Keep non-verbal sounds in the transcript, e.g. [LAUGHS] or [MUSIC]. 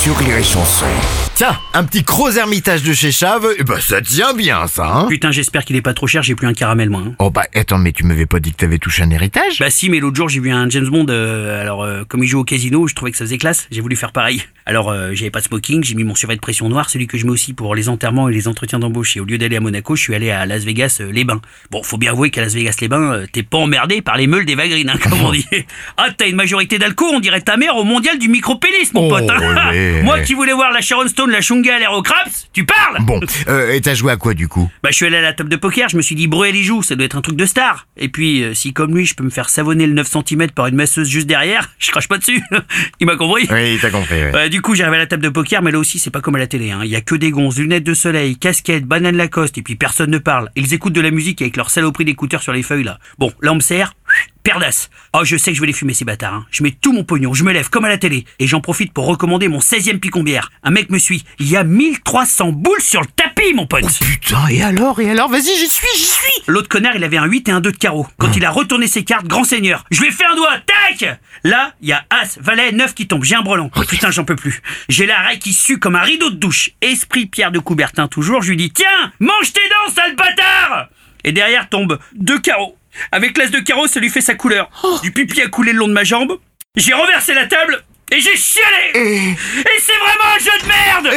sur Rire et Chanson. Tiens, un petit gros ermitage de chez Chave, eh ben ça tient bien ça, hein Putain, j'espère qu'il est pas trop cher, j'ai plus un caramel moi. hein. Oh bah attends, mais tu m'avais pas dit que t'avais touché un héritage? Bah si, mais l'autre jour j'ai vu un James Bond, euh, alors euh, comme il joue au casino, je trouvais que ça faisait classe, j'ai voulu faire pareil. Alors euh, j'avais pas de smoking, j'ai mis mon survêt de pression noir, celui que je mets aussi pour les enterrements et les entretiens d'embauche. Et au lieu d'aller à Monaco, je suis allé à Las Vegas euh, les bains. Bon, faut bien avouer qu'à Las Vegas les bains, euh, t'es pas emmerdé par les meules des vagrines, hein, comme on [LAUGHS] dit. Ah, t'as une majorité d'alcool, on dirait ta mère au mondial du micropénis, mon Oh, pote. hein. ouais. Moi qui voulais voir la Sharon Stone, la Shunga à l'air au craps, tu parles Bon, euh, et t'as joué à quoi du coup? Bah, je suis allé à la table de poker, je me suis dit, brûler les joues, ça doit être un truc de star. Et puis, euh, si comme lui, je peux me faire savonner le 9 cm par une masseuse juste derrière, [LAUGHS] je crache pas dessus. [LAUGHS] Il m'a compris? Oui, t'as compris, ouais. Euh, du coup, j'arrive à la table de poker, mais là aussi, c'est pas comme à la télé. hein. Il y a que des gonzes, lunettes de soleil, casquettes, bananes Lacoste, et puis personne ne parle. Ils écoutent de la musique avec leur saloperie d'écouteurs sur les feuilles, là. Bon, là, on me sert. Perdasse. Oh, je sais que je vais les fumer, ces bâtards. hein. Je mets tout mon pognon, je me lève comme à la télé. Et j'en profite pour recommander mon 16e picombière. Un mec me suit. Il y a 1300 boules sur le tapis, mon pote. Putain, et alors, et alors, vas-y, j'y suis, j'y suis L'autre connard, il avait un 8 et un 2 de carreau. Quand il a retourné ses cartes, grand seigneur, je lui ai fait un doigt, tac Là, il y a As, Valet, 9 qui tombe, j'ai un brelan. Oh, putain, j'en peux plus. J'ai la raie qui sue comme un rideau de douche. Esprit Pierre de Coubertin toujours, je lui dis, tiens, mange tes dents, sale bâtard Et derrière tombe deux carreaux. Avec l'as de carreau, ça lui fait sa couleur. Du pipi a coulé le long de ma jambe. J'ai renversé la table et j'ai chialé Et c'est vraiment un jeu de merde